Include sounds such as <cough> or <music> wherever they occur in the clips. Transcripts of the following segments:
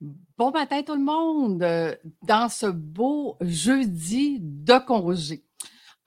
Bon matin tout le monde, euh, dans ce beau jeudi de congé.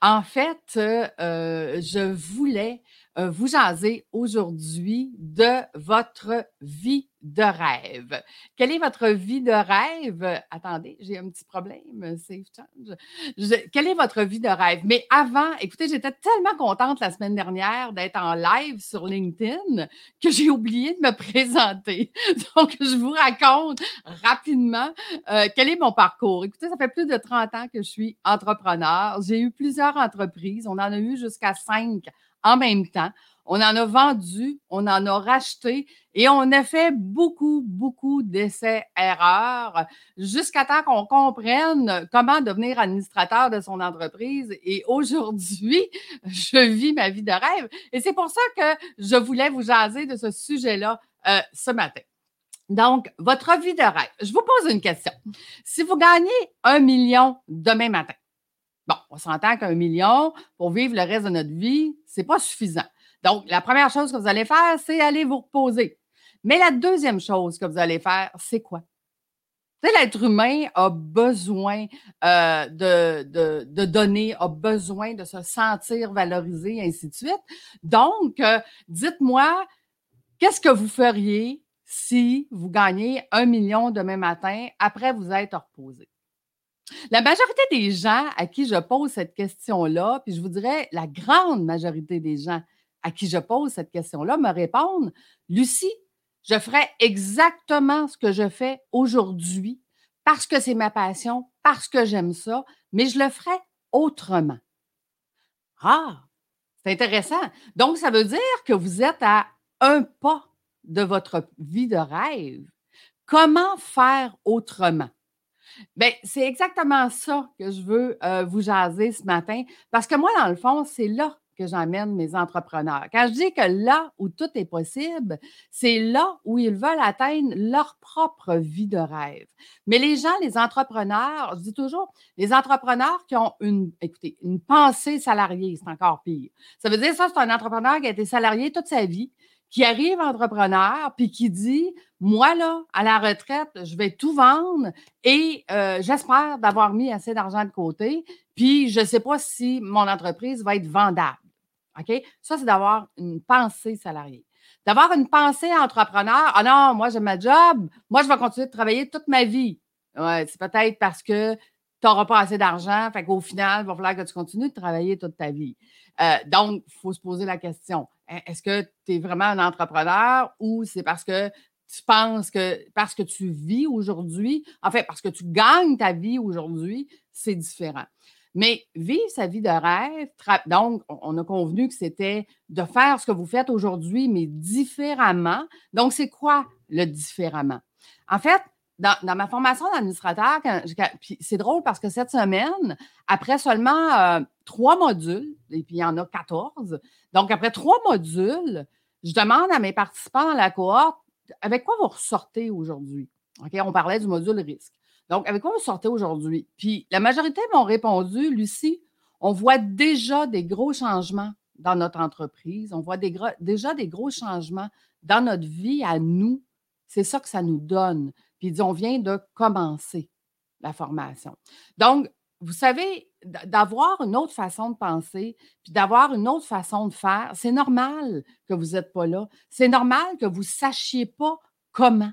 En fait, euh, je voulais vous jaser aujourd'hui de votre vie de rêve. Quelle est votre vie de rêve? Attendez, j'ai un petit problème. Save change. quelle est votre vie de rêve? Mais avant, écoutez, j'étais tellement contente la semaine dernière d'être en live sur LinkedIn que j'ai oublié de me présenter. <laughs> Donc, je vous raconte rapidement euh, quel est mon parcours. Écoutez, ça fait plus de 30 ans que je suis entrepreneur. J'ai eu plusieurs entreprises. On en a eu jusqu'à cinq en même temps. On en a vendu, on en a racheté et on a fait beaucoup, beaucoup d'essais-erreurs jusqu'à temps qu'on comprenne comment devenir administrateur de son entreprise. Et aujourd'hui, <laughs> je vis ma vie de rêve. Et c'est pour ça que je voulais vous jaser de ce sujet-là euh, ce matin. Donc, votre vie de rêve. Je vous pose une question. Si vous gagnez un million demain matin, bon, on s'entend qu'un million pour vivre le reste de notre vie, ce n'est pas suffisant. Donc, la première chose que vous allez faire, c'est aller vous reposer. Mais la deuxième chose que vous allez faire, c'est quoi? l'être humain a besoin euh, de, de, donner, a besoin de se sentir valorisé, ainsi de suite. Donc, euh, dites-moi, qu'est-ce que vous feriez si vous gagnez un million demain matin après vous être reposé? La majorité des gens à qui je pose cette question-là, puis je vous dirais la grande majorité des gens à qui je pose cette question-là me répondent Lucie, je ferai exactement ce que je fais aujourd'hui parce que c'est ma passion, parce que j'aime ça, mais je le ferai autrement. Ah, c'est intéressant. Donc, ça veut dire que vous êtes à un pas de votre vie de rêve. Comment faire autrement? Bien, c'est exactement ça que je veux euh, vous jaser ce matin, parce que moi, dans le fond, c'est là que j'emmène mes entrepreneurs. Quand je dis que là où tout est possible, c'est là où ils veulent atteindre leur propre vie de rêve. Mais les gens, les entrepreneurs, je dis toujours, les entrepreneurs qui ont une, une pensée salariée, c'est encore pire. Ça veut dire ça, c'est un entrepreneur qui a été salarié toute sa vie, qui arrive entrepreneur, puis qui dit, moi, là, à la retraite, je vais tout vendre et euh, j'espère d'avoir mis assez d'argent de côté, puis je ne sais pas si mon entreprise va être vendable. OK? Ça, c'est d'avoir une pensée salariée. D'avoir une pensée entrepreneur. Ah non, moi, j'ai ma job. Moi, je vais continuer de travailler toute ma vie. Ouais, c'est peut-être parce que tu n'auras pas assez d'argent. Fait qu'au final, il va falloir que tu continues de travailler toute ta vie. Euh, donc, il faut se poser la question. Hein, est-ce que tu es vraiment un entrepreneur ou c'est parce que tu penses que parce que tu vis aujourd'hui, en fait, parce que tu gagnes ta vie aujourd'hui, c'est différent. Mais vivre sa vie de rêve, donc, on a convenu que c'était de faire ce que vous faites aujourd'hui, mais différemment. Donc, c'est quoi le différemment? En fait, dans, ma formation d'administrateur, c'est drôle parce que cette semaine, après seulement euh, trois modules, et puis il y en a 14, donc après trois modules, je demande à mes participants à la cohorte avec quoi vous ressortez aujourd'hui? OK, on parlait du module risque. Donc, avec quoi vous sortez aujourd'hui? Puis la majorité m'ont répondu, Lucie, on voit déjà des gros changements dans notre entreprise, on voit déjà des gros changements dans notre vie à nous. C'est ça que ça nous donne. Puis on vient de commencer la formation. Donc, vous savez, d'avoir une autre façon de penser, puis d'avoir une autre façon de faire, c'est normal que vous n'êtes pas là. C'est normal que vous ne sachiez pas comment,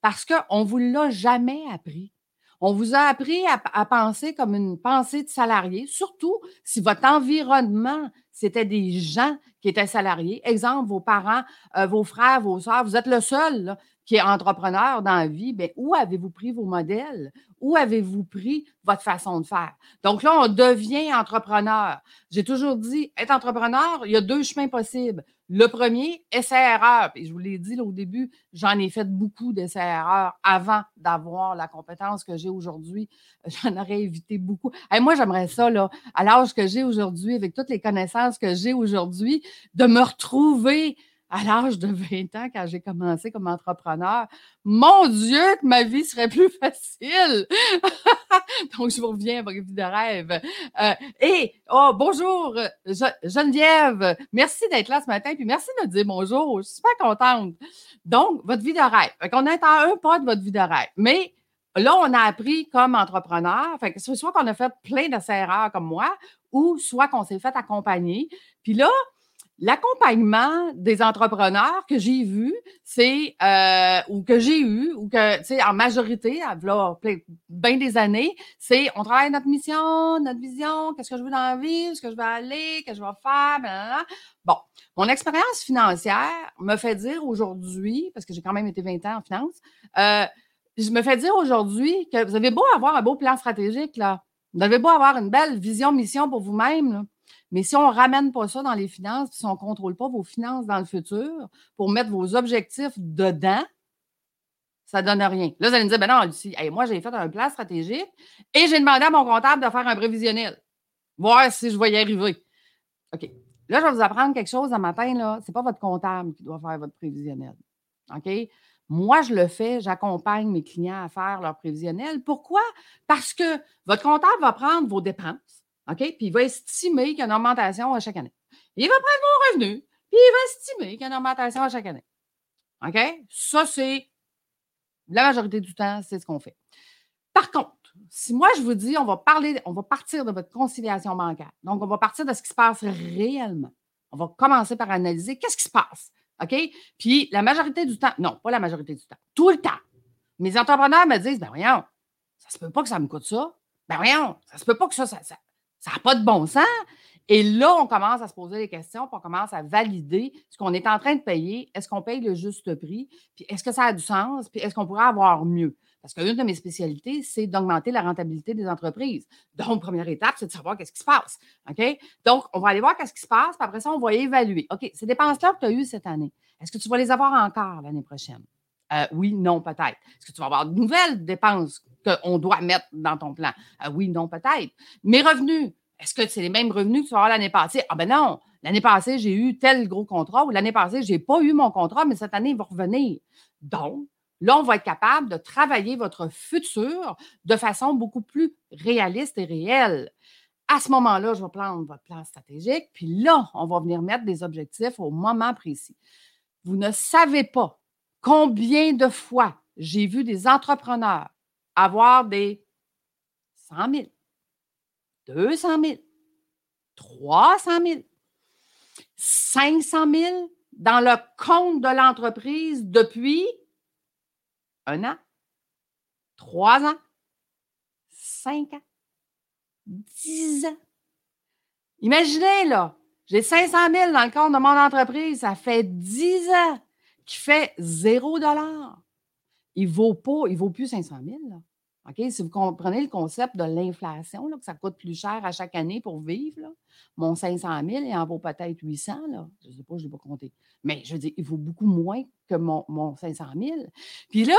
parce qu'on ne vous l'a jamais appris. On vous a appris à, penser comme une pensée de salarié, surtout si votre environnement, c'était des gens qui étaient salariés. Exemple, vos parents, euh, vos frères, vos soeurs, vous êtes le seul qui est entrepreneur dans la vie. Bien, où avez-vous pris vos modèles? Où avez-vous pris votre façon de faire? Donc là, on devient entrepreneur. J'ai toujours dit, être entrepreneur, il y a deux chemins possibles. Le premier, essai-erreur. Et je vous l'ai dit au début, j'en ai fait beaucoup d'essais-erreurs avant d'avoir la compétence que j'ai aujourd'hui. J'en aurais évité beaucoup. Et moi, j'aimerais ça, là, à l'âge que j'ai aujourd'hui, avec toutes les connaissances que j'ai aujourd'hui, de me retrouver à l'âge de 20 ans, quand j'ai commencé comme entrepreneur, mon Dieu, que ma vie serait plus <laughs> facile. <laughs> Donc, je vous reviens à votre vie de rêve. Euh, et, oh, bonjour, Geneviève. Merci d'être là ce matin, puis merci de me dire bonjour. Je suis super contente. Donc, votre vie de rêve. On est à un pas de votre vie de rêve. Mais là, on a appris comme entrepreneur, fait que soit qu'on a fait plein de erreurs comme moi, ou soit qu'on s'est fait accompagner. Puis là, L'accompagnement des entrepreneurs que j'ai vu, c'est euh, ou que j'ai eu, ou que, tu sais, en majorité, à bien des années, c'est on travaille notre mission, notre vision, qu'est-ce que je veux dans la vie, ce que je veux aller, qu'est-ce que je vais faire, blablabla. Bon, mon expérience financière me fait dire aujourd'hui, parce que j'ai quand même été 20 ans en finance, euh, je me fais dire aujourd'hui que vous avez beau avoir un beau plan stratégique, là, vous avez beau avoir une belle vision, mission pour vous-même, mais si on ne ramène pas ça dans les finances, si on ne contrôle pas vos finances dans le futur pour mettre vos objectifs dedans, ça ne donne rien. Là, vous allez me dire, ben non, Lucie, moi, j'ai fait un plan stratégique et j'ai demandé à mon comptable de faire un prévisionnel, voir si je vais y arriver. OK. Là, je vais vous apprendre quelque chose un matin. Ce n'est pas votre comptable qui doit faire votre prévisionnel. OK? Moi, je le fais, j'accompagne mes clients à faire leur prévisionnel. Pourquoi? Parce que votre comptable va prendre vos dépenses OK? Puis il va estimer qu'il y a une augmentation à chaque année. Il va prendre vos revenus, puis il va estimer qu'il y a une augmentation à chaque année. OK? Ça, c'est la majorité du temps, c'est ce qu'on fait. Par contre, si moi je vous dis, on va parler, on va partir de votre conciliation bancaire. Donc, on va partir de ce qui se passe réellement. On va commencer par analyser qu'est-ce qui se passe. OK? Puis la majorité du temps, non, pas la majorité du temps, tout le temps. Mes entrepreneurs me disent, ben voyons, ça se peut pas que ça me coûte ça. Ben voyons, ça se peut pas que ça, ça n'a pas de bon sens. Et là, on commence à se poser des questions, puis on commence à valider ce qu'on est en train de payer. Est-ce qu'on paye le juste prix? Puis est-ce que ça a du sens? Puis est-ce qu'on pourrait avoir mieux? Parce qu'une de mes spécialités, c'est d'augmenter la rentabilité des entreprises. Donc, première étape, c'est de savoir qu'est-ce qui se passe. OK? Donc, on va aller voir qu'est-ce qui se passe, puis après ça, on va évaluer. OK, ces dépenses-là que tu as eues cette année, est-ce que tu vas les avoir encore l'année prochaine? Euh, oui, non, peut-être. Est-ce que tu vas avoir de nouvelles dépenses qu'on doit mettre dans ton plan? Euh, oui, non, peut-être. Mes revenus, est-ce que c'est les mêmes revenus que tu vas avoir l'année passée? Ah ben non, l'année passée, j'ai eu tel gros contrat ou l'année passée, je n'ai pas eu mon contrat, mais cette année, il va revenir. Donc, là, on va être capable de travailler votre futur de façon beaucoup plus réaliste et réelle. À ce moment-là, je vais prendre votre plan stratégique, puis là, on va venir mettre des objectifs au moment précis. Vous ne savez pas Combien de fois j'ai vu des entrepreneurs avoir des 100 000, 200 000, 300 000, 500 000 dans le compte de l'entreprise depuis un an, trois ans, cinq ans, dix ans. Imaginez, là, j'ai 500 000 dans le compte de mon entreprise, ça fait dix ans qui fait zéro dollar, il ne vaut pas, il vaut plus 500 000. OK? Si vous comprenez le concept de l'inflation, que ça coûte plus cher à chaque année pour vivre, mon 500 000, il en vaut peut-être 800. Là. Je ne sais pas, je n'ai pas compté. Mais je veux dire, il vaut beaucoup moins que mon, mon 500 000. Puis là,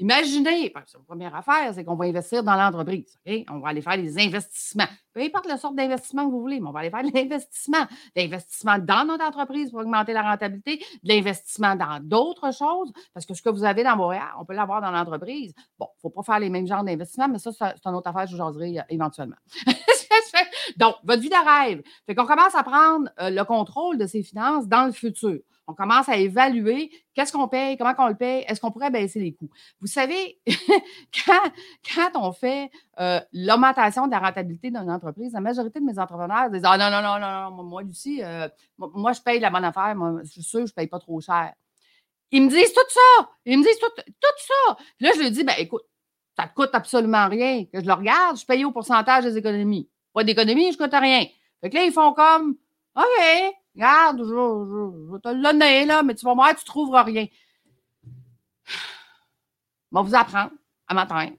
Imaginez, la première affaire, c'est qu'on va investir dans l'entreprise. On va aller faire des investissements. Peu importe la sorte d'investissement que vous voulez, mais on va aller faire de l'investissement. L'investissement dans notre entreprise pour augmenter la rentabilité, de l'investissement dans d'autres choses, parce que ce que vous avez dans Montréal, on peut l'avoir dans l'entreprise. Bon, il ne faut pas faire les mêmes genres d'investissements, mais ça, c'est une autre affaire, je vous jaserai euh, éventuellement. <laughs> Donc, votre vie de rêve. Fait qu'on commence à prendre euh, le contrôle de ses finances dans le futur. On commence à évaluer qu'est-ce qu'on paye, comment on le paye, est-ce qu'on pourrait baisser les coûts? Vous savez, <laughs> quand, on fait euh, l'augmentation de la rentabilité d'une entreprise, la majorité de mes entrepreneurs disent Ah non, non, non, non, moi, Lucie, euh, moi, je paye la bonne affaire, moi, je suis sûr que je ne paye pas trop cher. Ils me disent tout ça. Ils me disent tout, ça. là, je lui dis, ben écoute, ça ne te coûte absolument rien. Que je le regarde, je paye au pourcentage des économies. Pas d'économies, je ne coûte rien. Fait que là, ils font comme OK, Regarde, je, vais te le donner, là, mais tu vas voir, tu ne trouveras rien. Je vais vous apprendre à matin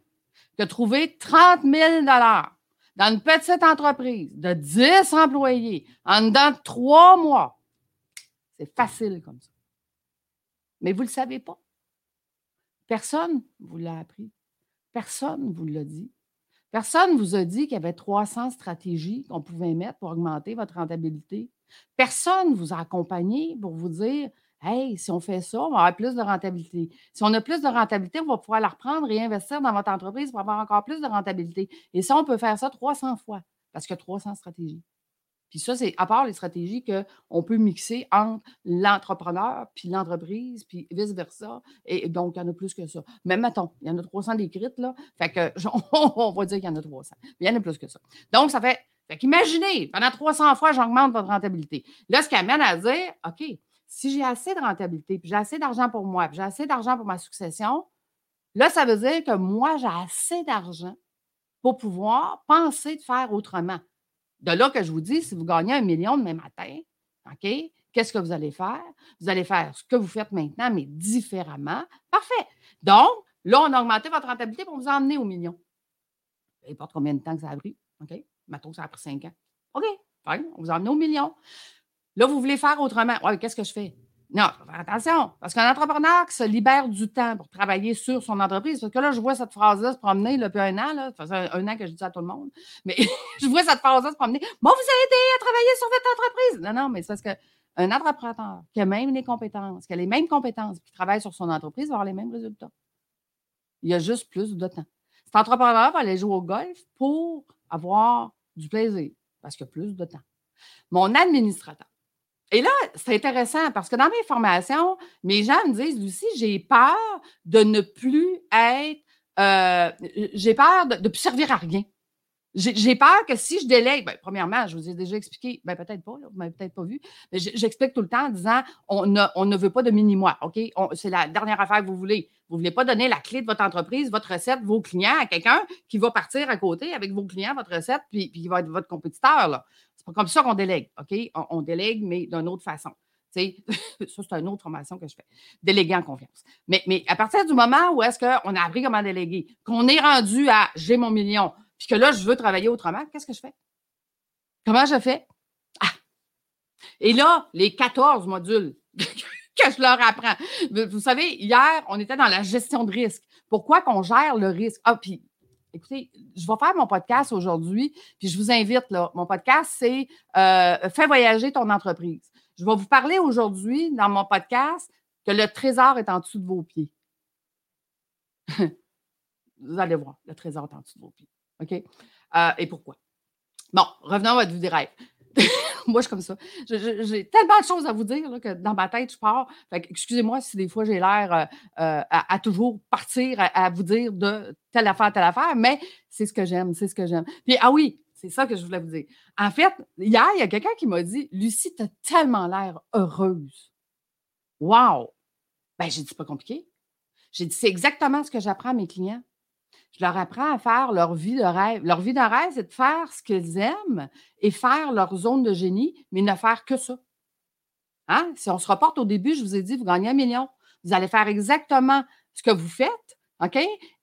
que trouver 30 000 dans une petite entreprise de 10 employés en dedans de trois mois, c'est facile comme ça. Mais vous ne le savez pas. Personne ne vous l'a appris. Personne ne vous l'a dit. Personne ne vous a dit qu'il y avait 300 stratégies qu'on pouvait mettre pour augmenter votre rentabilité. Personne ne vous a accompagné pour vous dire Hey, si on fait ça, on va avoir plus de rentabilité. Si on a plus de rentabilité, on va pouvoir la reprendre, réinvestir dans votre entreprise pour avoir encore plus de rentabilité. Et ça, on peut faire ça 300 fois parce qu'il y a 300 stratégies. Puis ça, c'est à part les stratégies qu'on peut mixer entre l'entrepreneur puis l'entreprise, puis vice-versa. Et donc, il y en a plus que ça. Mais mettons, il y en a 300 décrites, là. Fait que, <laughs> on va dire qu'il y en a 300. il y en a plus que ça. Donc, ça fait. Fait qu'imaginez, pendant 300 fois, j'augmente votre rentabilité. Là, ce qui amène à dire, OK, si j'ai assez de rentabilité, puis j'ai assez d'argent pour moi, puis j'ai assez d'argent pour ma succession, là, ça veut dire que moi, j'ai assez d'argent pour pouvoir penser de faire autrement. De là que je vous dis, si vous gagnez un million demain matin, OK, qu'est-ce que vous allez faire? Vous allez faire ce que vous faites maintenant, mais différemment. Parfait. Donc, là, on a augmenté votre rentabilité pour vous emmener au million. Peu importe combien de temps que ça a pris. OK? Mettons ça a pris cinq ans. OK, fine, on vous a au million. Là, vous voulez faire autrement. Ouais, qu'est-ce que je fais? Non, attention, parce qu'un entrepreneur qui se libère du temps pour travailler sur son entreprise, parce que là, je vois cette phrase-là se promener depuis un an, ça fait un an que je dis ça à tout le monde, mais <laughs> je vois cette phrase-là se promener. Moi, vous aider à travailler sur votre entreprise. Non, non, mais c'est parce qu'un entrepreneur qui a même les compétences, qui a les mêmes compétences, qui travaille sur son entreprise, va avoir les mêmes résultats. Il y a juste plus de temps. Cet entrepreneur va aller jouer au golf pour avoir du plaisir, parce qu'il y a plus de temps. Mon administrateur, et là, c'est intéressant parce que dans mes formations, mes gens me disent, Lucie, j'ai peur de ne plus être, euh, j'ai peur de ne plus servir à rien. J'ai peur que si je délègue, ben, premièrement, je vous ai déjà expliqué, ben, peut-être pas, vous m'avez peut-être pas vu, mais j'explique tout le temps en disant on ne, ne veut pas de mini-moi, OK? C'est la dernière affaire que vous voulez. Vous ne voulez pas donner la clé de votre entreprise, votre recette, vos clients à quelqu'un qui va partir à côté avec vos clients, votre recette, puis, qui va être votre compétiteur. Là. C'est pas comme ça qu'on délègue, OK? On, délègue, mais d'une autre façon. <laughs> ça, c'est une autre formation que je fais. Déléguer en confiance. Mais à partir du moment où est-ce qu'on a appris comment déléguer, qu'on est rendu à j'ai mon million, puis que là, je veux travailler autrement, qu'est-ce que je fais? Comment je fais? Ah! Et là, les 14 modules <laughs> que je leur apprends. Vous savez, hier, on était dans la gestion de risque. Pourquoi qu'on gère le risque? Ah, puis, écoutez, je vais faire mon podcast aujourd'hui, puis je vous invite, là. Mon podcast, c'est euh, Fais voyager ton entreprise. Je vais vous parler aujourd'hui dans mon podcast que le trésor est en dessous de vos pieds. <laughs> vous allez voir, le trésor est en dessous de vos pieds. OK? Euh, et pourquoi? Bon, revenons à votre vie des rêves. <laughs> moi, je suis comme ça. J'ai tellement de choses à vous dire que dans ma tête, je pars. excusez-moi si des fois j'ai l'air euh, euh, à, toujours partir à, vous dire de telle affaire, telle affaire, mais c'est ce que j'aime, c'est ce que j'aime. Puis, ah oui, c'est ça que je voulais vous dire. En fait, hier, il y a quelqu'un qui m'a dit Lucie, tu as tellement l'air heureuse. Wow! Ben, j'ai dit, c'est pas compliqué. J'ai dit, c'est exactement ce que j'apprends à mes clients je leur apprends à faire leur vie de rêve. Leur vie de rêve, c'est de faire ce qu'ils aiment et faire leur zone de génie, mais ne faire que ça. Hein? Si on se reporte au début, je vous ai dit, vous gagnez un million. Vous allez faire exactement ce que vous faites, OK?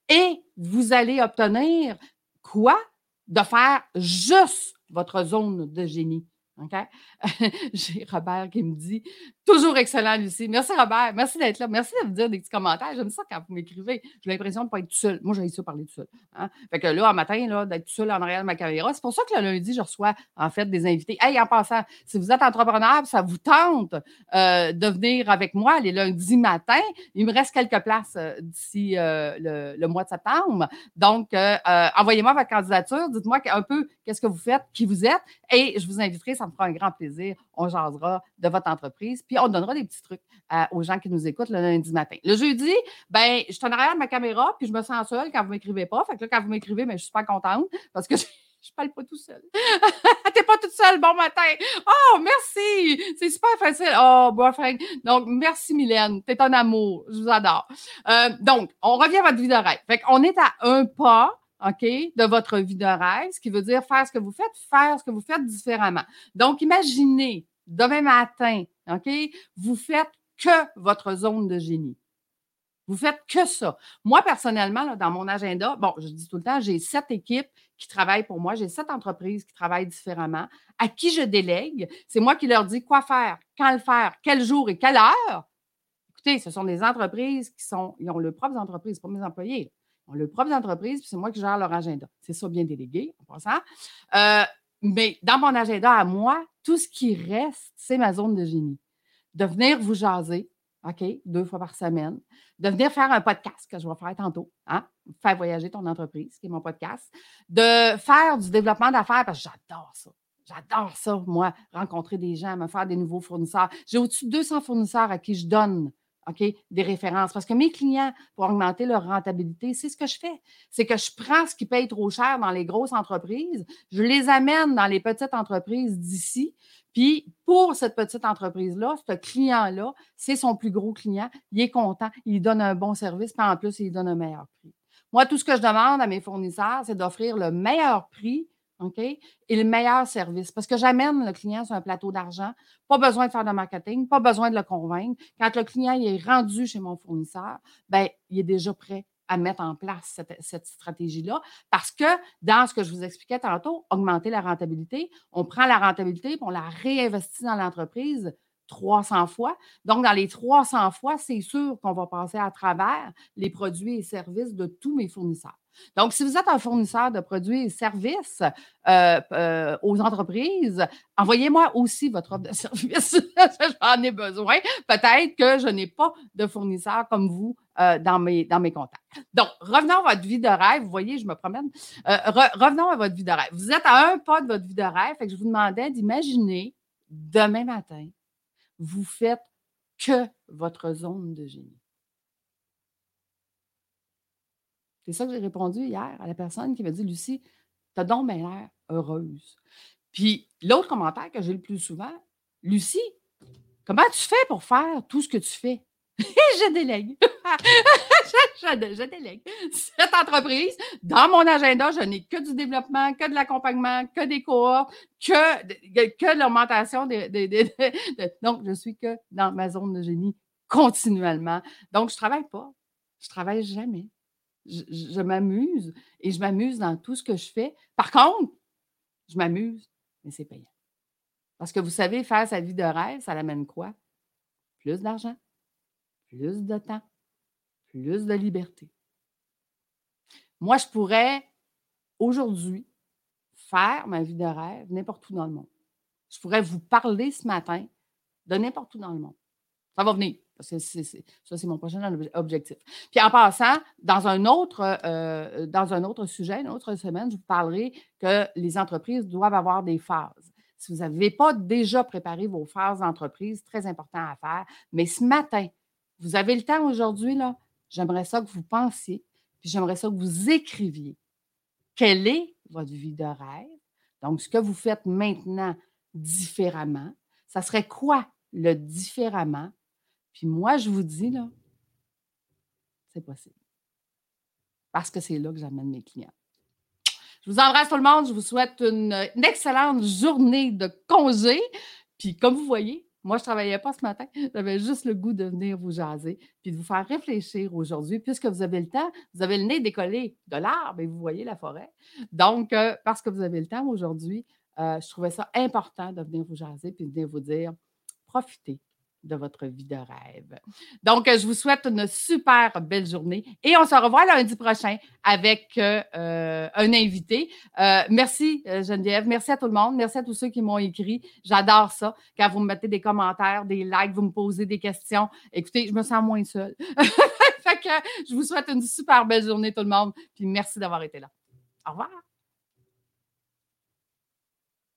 Et vous allez obtenir quoi? De faire juste votre zone de génie. OK? <laughs> J'ai Robert qui me dit Toujours excellent, Lucie. Merci, Robert. Merci d'être là. Merci de me dire des petits commentaires. J'aime ça quand vous m'écrivez. J'ai l'impression de ne pas être tout seul. Moi, j'ai ça parler tout seul. Hein. Fait que là, un matin, d'être tout seul en arrière de ma caméra, c'est pour ça que le lundi, je reçois en fait des invités. Hey, en passant, si vous êtes entrepreneur, ça vous tente euh, de venir avec moi les lundis matin, il me reste quelques places euh, d'ici euh, le, mois de septembre. Donc, envoyez-moi votre candidature. Dites-moi un peu qu'est-ce que vous faites, qui vous êtes, et je vous inviterai. Me fera un grand plaisir. On jasera de votre entreprise. Puis, on donnera des petits trucs aux gens qui nous écoutent le lundi matin. Le jeudi, ben, je suis en arrière de ma caméra, puis je me sens seule quand vous m'écrivez pas. Fait que là, quand vous m'écrivez, ben, je suis pas contente parce que <laughs> je ne parle pas tout seul. <laughs> T'es pas toute seule, bon matin. Oh, merci. C'est super facile. Oh, boyfriend. Donc, merci, Mylène. T'es un amour. Je vous adore. Euh, donc, on revient à votre vie de rêve. Fait qu'on est à un pas OK, de votre vie de rêve, ce qui veut dire faire ce que vous faites, faire ce que vous faites différemment. Donc, imaginez demain matin, OK, vous faites que votre zone de génie. Vous faites que ça. Moi, personnellement, dans mon agenda, bon, je dis tout le temps, j'ai sept équipes qui travaillent pour moi, j'ai sept entreprises qui travaillent différemment, à qui je délègue? C'est moi qui leur dis quoi faire, quand le faire, quel jour et quelle heure? Écoutez, ce sont des entreprises qui sont, ils ont leurs propres entreprises, pas mes employés. Ont leurs propres entreprises, puis c'est moi qui gère leur agenda. C'est ça bien délégué, en passant. Euh, mais dans mon agenda à moi, tout ce qui reste, c'est ma zone de génie. de venir vous jaser, OK, deux fois par semaine, de venir faire un podcast que je vais faire tantôt, hein, faire voyager ton entreprise, qui est mon podcast, de faire du développement d'affaires parce que j'adore ça. J'adore ça, moi, rencontrer des gens, me faire des nouveaux fournisseurs. J'ai au-dessus de 200 fournisseurs à qui je donne Des références. Parce que mes clients, pour augmenter leur rentabilité, c'est ce que je fais. C'est que je prends ce qui paye trop cher dans les grosses entreprises, je les amène dans les petites entreprises d'ici. Puis pour cette petite entreprise-là, ce client-là, c'est son plus gros client. Il est content, il donne un bon service, puis en plus, il donne un meilleur prix. Moi, tout ce que je demande à mes fournisseurs, c'est d'offrir le meilleur prix OK? Et le meilleur service. Parce que j'amène le client sur un plateau d'argent. Pas besoin de faire de marketing, pas besoin de le convaincre. Quand le client est rendu chez mon fournisseur, ben, il est déjà prêt à mettre en place cette, stratégie-là. Parce que dans ce que je vous expliquais tantôt, augmenter la rentabilité, on prend la rentabilité et on la réinvestit dans l'entreprise 300 fois. Donc, dans les 300 fois, c'est sûr qu'on va passer à travers les produits et services de tous mes fournisseurs. Donc, si vous êtes un fournisseur de produits et services euh, euh, aux entreprises, envoyez-moi aussi votre offre de <laughs> service. J'en ai besoin. Peut-être que je n'ai pas de fournisseur comme vous euh, dans, mes, dans mes contacts. Donc, revenons à votre vie de rêve. Vous voyez, je me promène. revenons à votre vie de rêve. Vous êtes à un pas de votre vie de rêve. Fait que je vous demandais d'imaginer demain matin, vous faites que votre zone de génie. C'est ça que j'ai répondu hier à la personne qui m'a dit Lucie, t'as donc bien l'air heureuse. Puis l'autre commentaire que j'ai le plus souvent Lucie, comment tu fais pour faire tout ce que tu fais? <laughs> Je délègue. <laughs> je, délègue. Cette entreprise, dans mon agenda, je n'ai que du développement, que de l'accompagnement, que des cohortes, que, que de l'augmentation des, Donc, je suis que dans ma zone de génie continuellement. Donc, je ne travaille pas. Je ne travaille jamais je, m'amuse et je m'amuse dans tout ce que je fais. Par contre, je m'amuse, mais c'est payant. Parce que vous savez, faire sa vie de rêve, ça l'amène quoi? Plus d'argent, plus de temps, plus de liberté. Moi, je pourrais aujourd'hui faire ma vie de rêve n'importe où dans le monde. Je pourrais vous parler ce matin de n'importe où dans le monde. Ça va venir. Parce que ça, c'est mon prochain objectif. Puis en passant, dans un autre, euh, dans un autre sujet, une autre semaine, je vous parlerai que les entreprises doivent avoir des phases. Si vous n'avez pas déjà préparé vos phases d'entreprise, très important à faire. Mais ce matin, vous avez le temps aujourd'hui, là, j'aimerais ça que vous pensiez, puis j'aimerais ça que vous écriviez. Quelle est votre vie de rêve? Donc, ce que vous faites maintenant différemment, ça serait quoi le différemment? Puis moi, je vous dis, là, c'est possible. Parce que c'est là que j'amène mes clients. Je vous embrasse tout le monde. Je vous souhaite une, excellente journée de congé. Puis comme vous voyez, moi, je ne travaillais pas ce matin. J'avais juste le goût de venir vous jaser puis de vous faire réfléchir aujourd'hui. Puisque vous avez le temps, vous avez le nez décollé de l'arbre et vous voyez la forêt. Donc, euh, parce que vous avez le temps aujourd'hui, euh, je trouvais ça important de venir vous jaser puis de venir vous dire profitez de votre vie de rêve. Donc, je vous souhaite une super belle journée et on se revoit lundi prochain avec euh, euh, un invité. Euh, merci Geneviève, merci à tout le monde, merci à tous ceux qui m'ont écrit. J'adore ça quand vous me mettez des commentaires, des likes, vous me posez des questions. Écoutez, je me sens moins seule. <laughs> fait que je vous souhaite une super belle journée tout le monde puis merci d'avoir été là. Au revoir.